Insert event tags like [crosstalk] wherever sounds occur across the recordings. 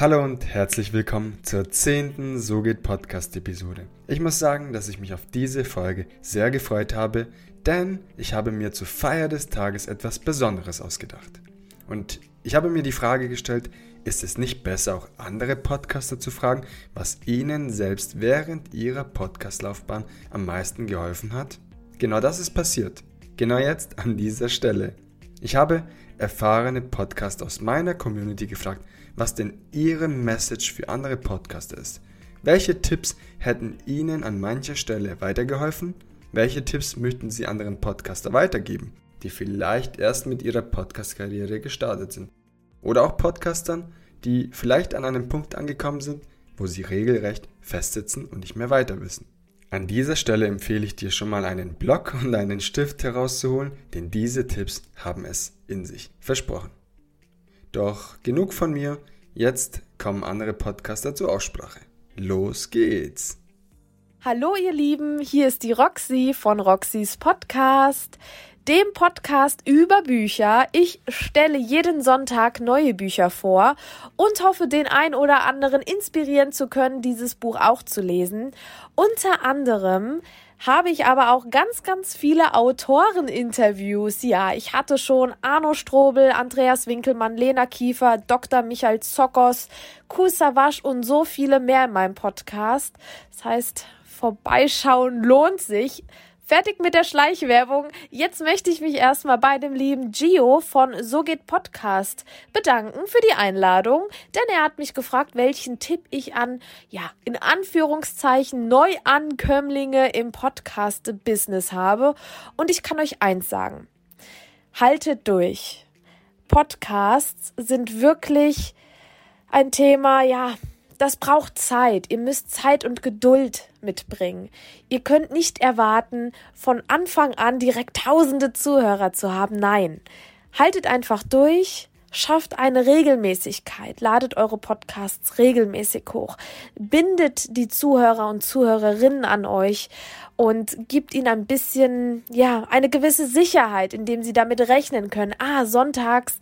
Hallo und herzlich willkommen zur zehnten So geht Podcast Episode. Ich muss sagen, dass ich mich auf diese Folge sehr gefreut habe, denn ich habe mir zur Feier des Tages etwas Besonderes ausgedacht. Und ich habe mir die Frage gestellt, ist es nicht besser, auch andere Podcaster zu fragen, was ihnen selbst während ihrer Podcastlaufbahn am meisten geholfen hat? Genau das ist passiert. Genau jetzt an dieser Stelle. Ich habe erfahrene Podcaster aus meiner Community gefragt, was denn Ihre Message für andere Podcaster ist. Welche Tipps hätten Ihnen an mancher Stelle weitergeholfen? Welche Tipps möchten Sie anderen Podcaster weitergeben, die vielleicht erst mit ihrer Podcast-Karriere gestartet sind? Oder auch Podcastern, die vielleicht an einem Punkt angekommen sind, wo sie regelrecht festsitzen und nicht mehr weiter wissen. An dieser Stelle empfehle ich dir schon mal einen Block und einen Stift herauszuholen, denn diese Tipps haben es in sich versprochen. Doch genug von mir, jetzt kommen andere Podcaster zur Aussprache. Los geht's! Hallo ihr Lieben, hier ist die Roxy von Roxys Podcast, dem Podcast über Bücher. Ich stelle jeden Sonntag neue Bücher vor und hoffe, den ein oder anderen inspirieren zu können, dieses Buch auch zu lesen. Unter anderem habe ich aber auch ganz, ganz viele Autoreninterviews. Ja, ich hatte schon Arno Strobel, Andreas Winkelmann, Lena Kiefer, Dr. Michael Zokos, Kusawasch und so viele mehr in meinem Podcast. Das heißt, vorbeischauen lohnt sich. Fertig mit der Schleichwerbung. Jetzt möchte ich mich erstmal bei dem lieben Gio von So geht Podcast bedanken für die Einladung, denn er hat mich gefragt, welchen Tipp ich an, ja, in Anführungszeichen Neuankömmlinge im Podcast-Business habe. Und ich kann euch eins sagen. Haltet durch. Podcasts sind wirklich ein Thema, ja, das braucht Zeit. Ihr müsst Zeit und Geduld mitbringen. Ihr könnt nicht erwarten, von Anfang an direkt tausende Zuhörer zu haben. Nein. Haltet einfach durch. Schafft eine Regelmäßigkeit, ladet eure Podcasts regelmäßig hoch, bindet die Zuhörer und Zuhörerinnen an euch und gibt ihnen ein bisschen, ja, eine gewisse Sicherheit, indem sie damit rechnen können. Ah, sonntags,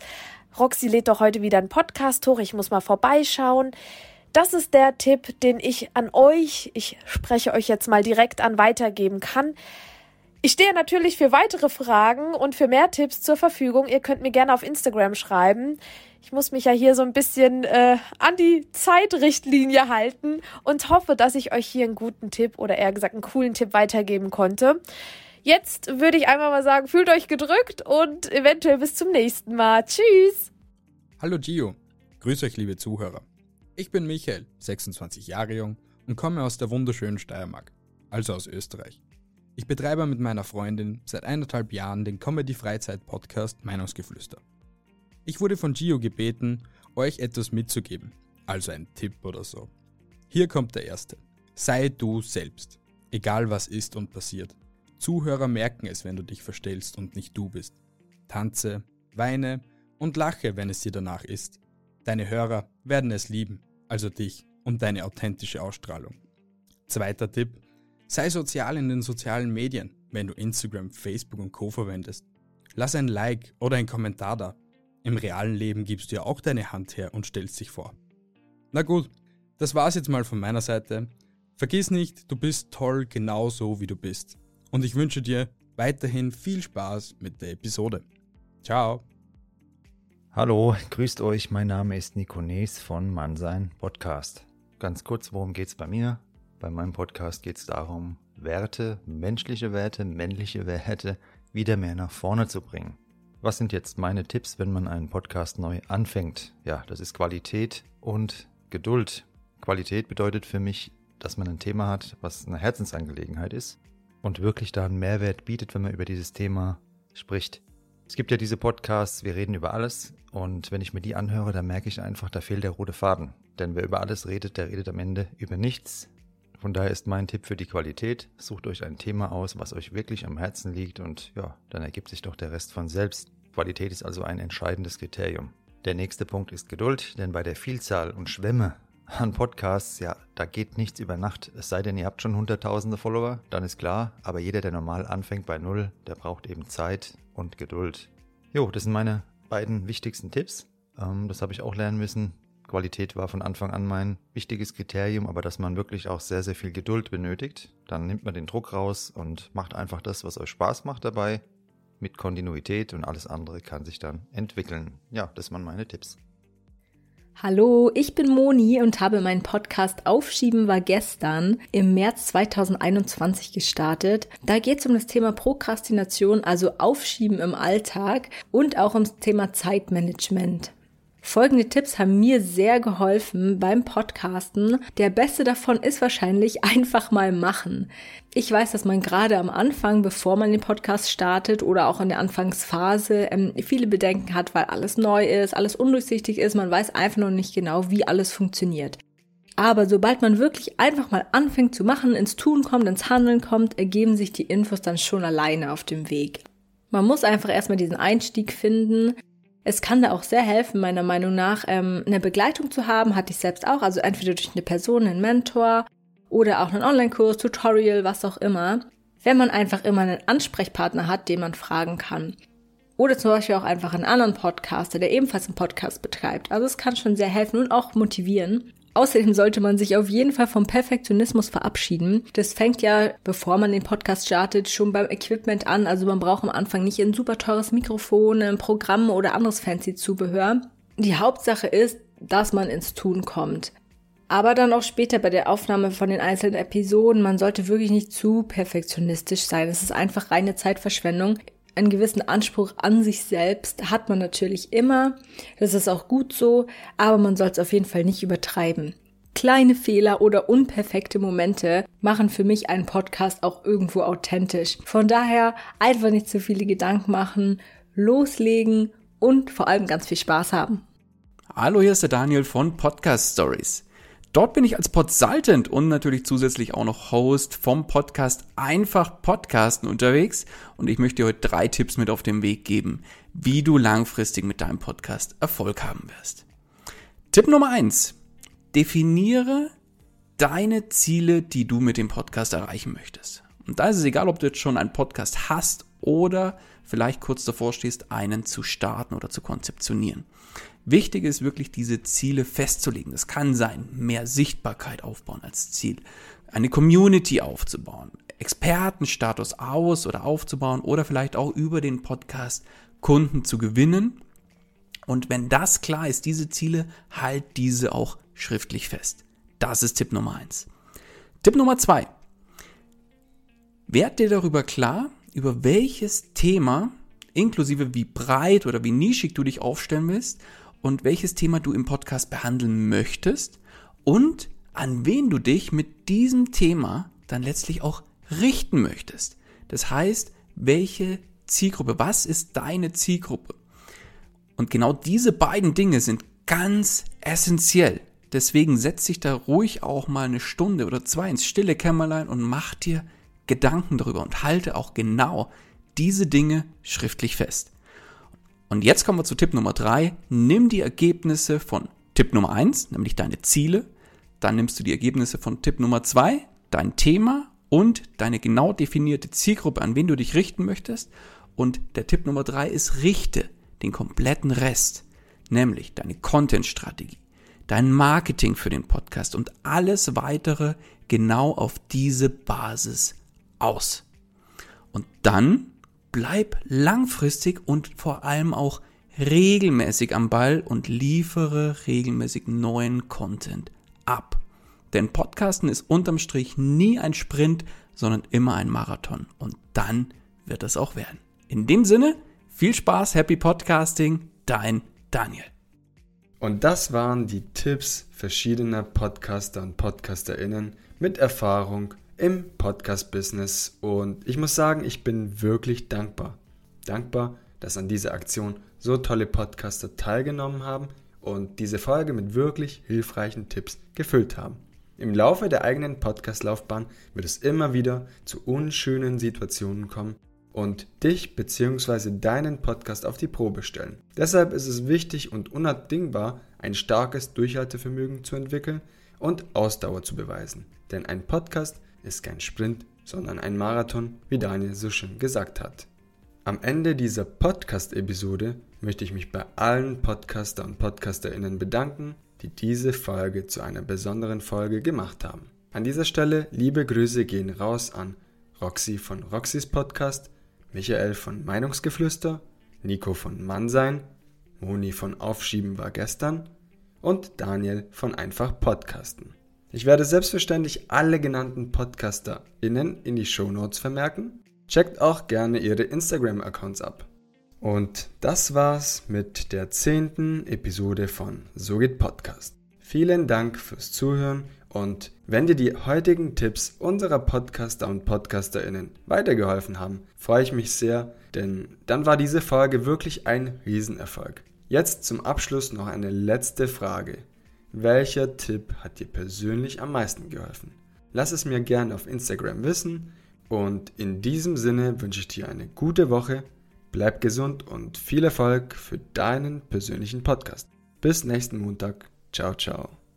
Roxy lädt doch heute wieder einen Podcast hoch, ich muss mal vorbeischauen. Das ist der Tipp, den ich an euch, ich spreche euch jetzt mal direkt an, weitergeben kann. Ich stehe natürlich für weitere Fragen und für mehr Tipps zur Verfügung. Ihr könnt mir gerne auf Instagram schreiben. Ich muss mich ja hier so ein bisschen äh, an die Zeitrichtlinie halten und hoffe, dass ich euch hier einen guten Tipp oder eher gesagt einen coolen Tipp weitergeben konnte. Jetzt würde ich einmal mal sagen, fühlt euch gedrückt und eventuell bis zum nächsten Mal. Tschüss! Hallo Gio, grüß euch liebe Zuhörer. Ich bin Michael, 26 Jahre jung und komme aus der wunderschönen Steiermark, also aus Österreich. Ich betreibe mit meiner Freundin seit eineinhalb Jahren den Comedy-Freizeit-Podcast Meinungsgeflüster. Ich wurde von Gio gebeten, euch etwas mitzugeben, also ein Tipp oder so. Hier kommt der erste. Sei du selbst, egal was ist und passiert. Zuhörer merken es, wenn du dich verstellst und nicht du bist. Tanze, weine und lache, wenn es dir danach ist. Deine Hörer werden es lieben also dich und deine authentische Ausstrahlung. Zweiter Tipp, sei sozial in den sozialen Medien, wenn du Instagram, Facebook und Co verwendest. Lass ein Like oder ein Kommentar da. Im realen Leben gibst du ja auch deine Hand her und stellst dich vor. Na gut, das war's jetzt mal von meiner Seite. Vergiss nicht, du bist toll genauso wie du bist. Und ich wünsche dir weiterhin viel Spaß mit der Episode. Ciao! Hallo, grüßt euch. Mein Name ist Nico Nees von Mannsein Podcast. Ganz kurz, worum geht's bei mir? Bei meinem Podcast geht es darum, Werte, menschliche Werte, männliche Werte wieder mehr nach vorne zu bringen. Was sind jetzt meine Tipps, wenn man einen Podcast neu anfängt? Ja, das ist Qualität und Geduld. Qualität bedeutet für mich, dass man ein Thema hat, was eine Herzensangelegenheit ist und wirklich da einen Mehrwert bietet, wenn man über dieses Thema spricht. Es gibt ja diese Podcasts, wir reden über alles und wenn ich mir die anhöre, dann merke ich einfach, da fehlt der rote Faden. Denn wer über alles redet, der redet am Ende über nichts. Von daher ist mein Tipp für die Qualität, sucht euch ein Thema aus, was euch wirklich am Herzen liegt und ja, dann ergibt sich doch der Rest von selbst. Qualität ist also ein entscheidendes Kriterium. Der nächste Punkt ist Geduld, denn bei der Vielzahl und Schwemme an Podcasts, ja, da geht nichts über Nacht. Es sei denn, ihr habt schon hunderttausende Follower, dann ist klar, aber jeder, der normal anfängt bei Null, der braucht eben Zeit und Geduld. Jo, das sind meine beiden wichtigsten Tipps. Ähm, das habe ich auch lernen müssen. Qualität war von Anfang an mein wichtiges Kriterium, aber dass man wirklich auch sehr, sehr viel Geduld benötigt. Dann nimmt man den Druck raus und macht einfach das, was euch Spaß macht dabei, mit Kontinuität und alles andere kann sich dann entwickeln. Ja, das waren meine Tipps. Hallo, ich bin Moni und habe meinen Podcast Aufschieben war gestern im März 2021 gestartet. Da geht es um das Thema Prokrastination, also Aufschieben im Alltag und auch ums Thema Zeitmanagement. Folgende Tipps haben mir sehr geholfen beim Podcasten. Der beste davon ist wahrscheinlich [laughs] einfach mal machen. Ich weiß, dass man gerade am Anfang, bevor man den Podcast startet oder auch in der Anfangsphase, ähm, viele Bedenken hat, weil alles neu ist, alles undurchsichtig ist, man weiß einfach noch nicht genau, wie alles funktioniert. Aber sobald man wirklich einfach mal anfängt zu machen, ins Tun kommt, ins Handeln kommt, ergeben sich die Infos dann schon alleine auf dem Weg. Man muss einfach erstmal diesen Einstieg finden es kann da auch sehr helfen, meiner Meinung nach, ähm, eine Begleitung zu haben, hatte ich selbst auch, also entweder durch eine Person, einen Mentor oder auch einen Online-Kurs, Tutorial, was auch immer, wenn man einfach immer einen Ansprechpartner hat, den man fragen kann. Oder zum Beispiel auch einfach einen anderen Podcaster, der ebenfalls einen Podcast betreibt. Also es kann schon sehr helfen und auch motivieren. Außerdem sollte man sich auf jeden Fall vom Perfektionismus verabschieden. Das fängt ja, bevor man den Podcast startet, schon beim Equipment an. Also man braucht am Anfang nicht ein super teures Mikrofon, ein Programm oder anderes fancy Zubehör. Die Hauptsache ist, dass man ins Tun kommt. Aber dann auch später bei der Aufnahme von den einzelnen Episoden, man sollte wirklich nicht zu perfektionistisch sein. Es ist einfach reine Zeitverschwendung einen gewissen Anspruch an sich selbst hat man natürlich immer. Das ist auch gut so, aber man soll es auf jeden Fall nicht übertreiben. Kleine Fehler oder unperfekte Momente machen für mich einen Podcast auch irgendwo authentisch. Von daher einfach nicht zu viele Gedanken machen, loslegen und vor allem ganz viel Spaß haben. Hallo, hier ist der Daniel von Podcast Stories. Dort bin ich als Podsultant und natürlich zusätzlich auch noch Host vom Podcast Einfach Podcasten unterwegs und ich möchte dir heute drei Tipps mit auf den Weg geben, wie du langfristig mit deinem Podcast Erfolg haben wirst. Tipp Nummer eins: Definiere deine Ziele, die du mit dem Podcast erreichen möchtest. Und da ist es egal, ob du jetzt schon einen Podcast hast oder vielleicht kurz davor stehst, einen zu starten oder zu konzeptionieren. Wichtig ist wirklich, diese Ziele festzulegen. Das kann sein, mehr Sichtbarkeit aufbauen als Ziel, eine Community aufzubauen, Expertenstatus aus oder aufzubauen oder vielleicht auch über den Podcast Kunden zu gewinnen. Und wenn das klar ist, diese Ziele, halt diese auch schriftlich fest. Das ist Tipp Nummer eins. Tipp Nummer zwei. Werd dir darüber klar, über welches Thema, inklusive wie breit oder wie nischig du dich aufstellen willst und welches Thema du im Podcast behandeln möchtest und an wen du dich mit diesem Thema dann letztlich auch richten möchtest. Das heißt, welche Zielgruppe, was ist deine Zielgruppe? Und genau diese beiden Dinge sind ganz essentiell. Deswegen setz dich da ruhig auch mal eine Stunde oder zwei ins stille Kämmerlein und mach dir Gedanken darüber und halte auch genau diese Dinge schriftlich fest. Und jetzt kommen wir zu Tipp Nummer drei. Nimm die Ergebnisse von Tipp Nummer eins, nämlich deine Ziele. Dann nimmst du die Ergebnisse von Tipp Nummer zwei, dein Thema und deine genau definierte Zielgruppe, an wen du dich richten möchtest. Und der Tipp Nummer drei ist, richte den kompletten Rest, nämlich deine Content-Strategie, dein Marketing für den Podcast und alles weitere genau auf diese Basis aus. Und dann bleib langfristig und vor allem auch regelmäßig am Ball und liefere regelmäßig neuen Content ab. Denn Podcasten ist unterm Strich nie ein Sprint, sondern immer ein Marathon. Und dann wird es auch werden. In dem Sinne, viel Spaß, happy Podcasting, dein Daniel. Und das waren die Tipps verschiedener Podcaster und Podcasterinnen mit Erfahrung im Podcast-Business und ich muss sagen, ich bin wirklich dankbar. Dankbar, dass an dieser Aktion so tolle Podcaster teilgenommen haben und diese Folge mit wirklich hilfreichen Tipps gefüllt haben. Im Laufe der eigenen Podcast-Laufbahn wird es immer wieder zu unschönen Situationen kommen und dich bzw. deinen Podcast auf die Probe stellen. Deshalb ist es wichtig und unabdingbar, ein starkes Durchhaltevermögen zu entwickeln und Ausdauer zu beweisen. Denn ein Podcast ist kein Sprint, sondern ein Marathon, wie Daniel so schön gesagt hat. Am Ende dieser Podcast-Episode möchte ich mich bei allen Podcaster und Podcasterinnen bedanken, die diese Folge zu einer besonderen Folge gemacht haben. An dieser Stelle liebe Grüße gehen raus an Roxy von Roxys Podcast, Michael von Meinungsgeflüster, Nico von Mannsein, Moni von Aufschieben war gestern und Daniel von Einfach Podcasten. Ich werde selbstverständlich alle genannten PodcasterInnen in die Shownotes vermerken. Checkt auch gerne ihre Instagram-Accounts ab. Und das war's mit der zehnten Episode von So geht Podcast. Vielen Dank fürs Zuhören und wenn dir die heutigen Tipps unserer Podcaster und PodcasterInnen weitergeholfen haben, freue ich mich sehr, denn dann war diese Folge wirklich ein Riesenerfolg. Jetzt zum Abschluss noch eine letzte Frage. Welcher Tipp hat dir persönlich am meisten geholfen? Lass es mir gerne auf Instagram wissen und in diesem Sinne wünsche ich dir eine gute Woche, bleib gesund und viel Erfolg für deinen persönlichen Podcast. Bis nächsten Montag. Ciao, ciao.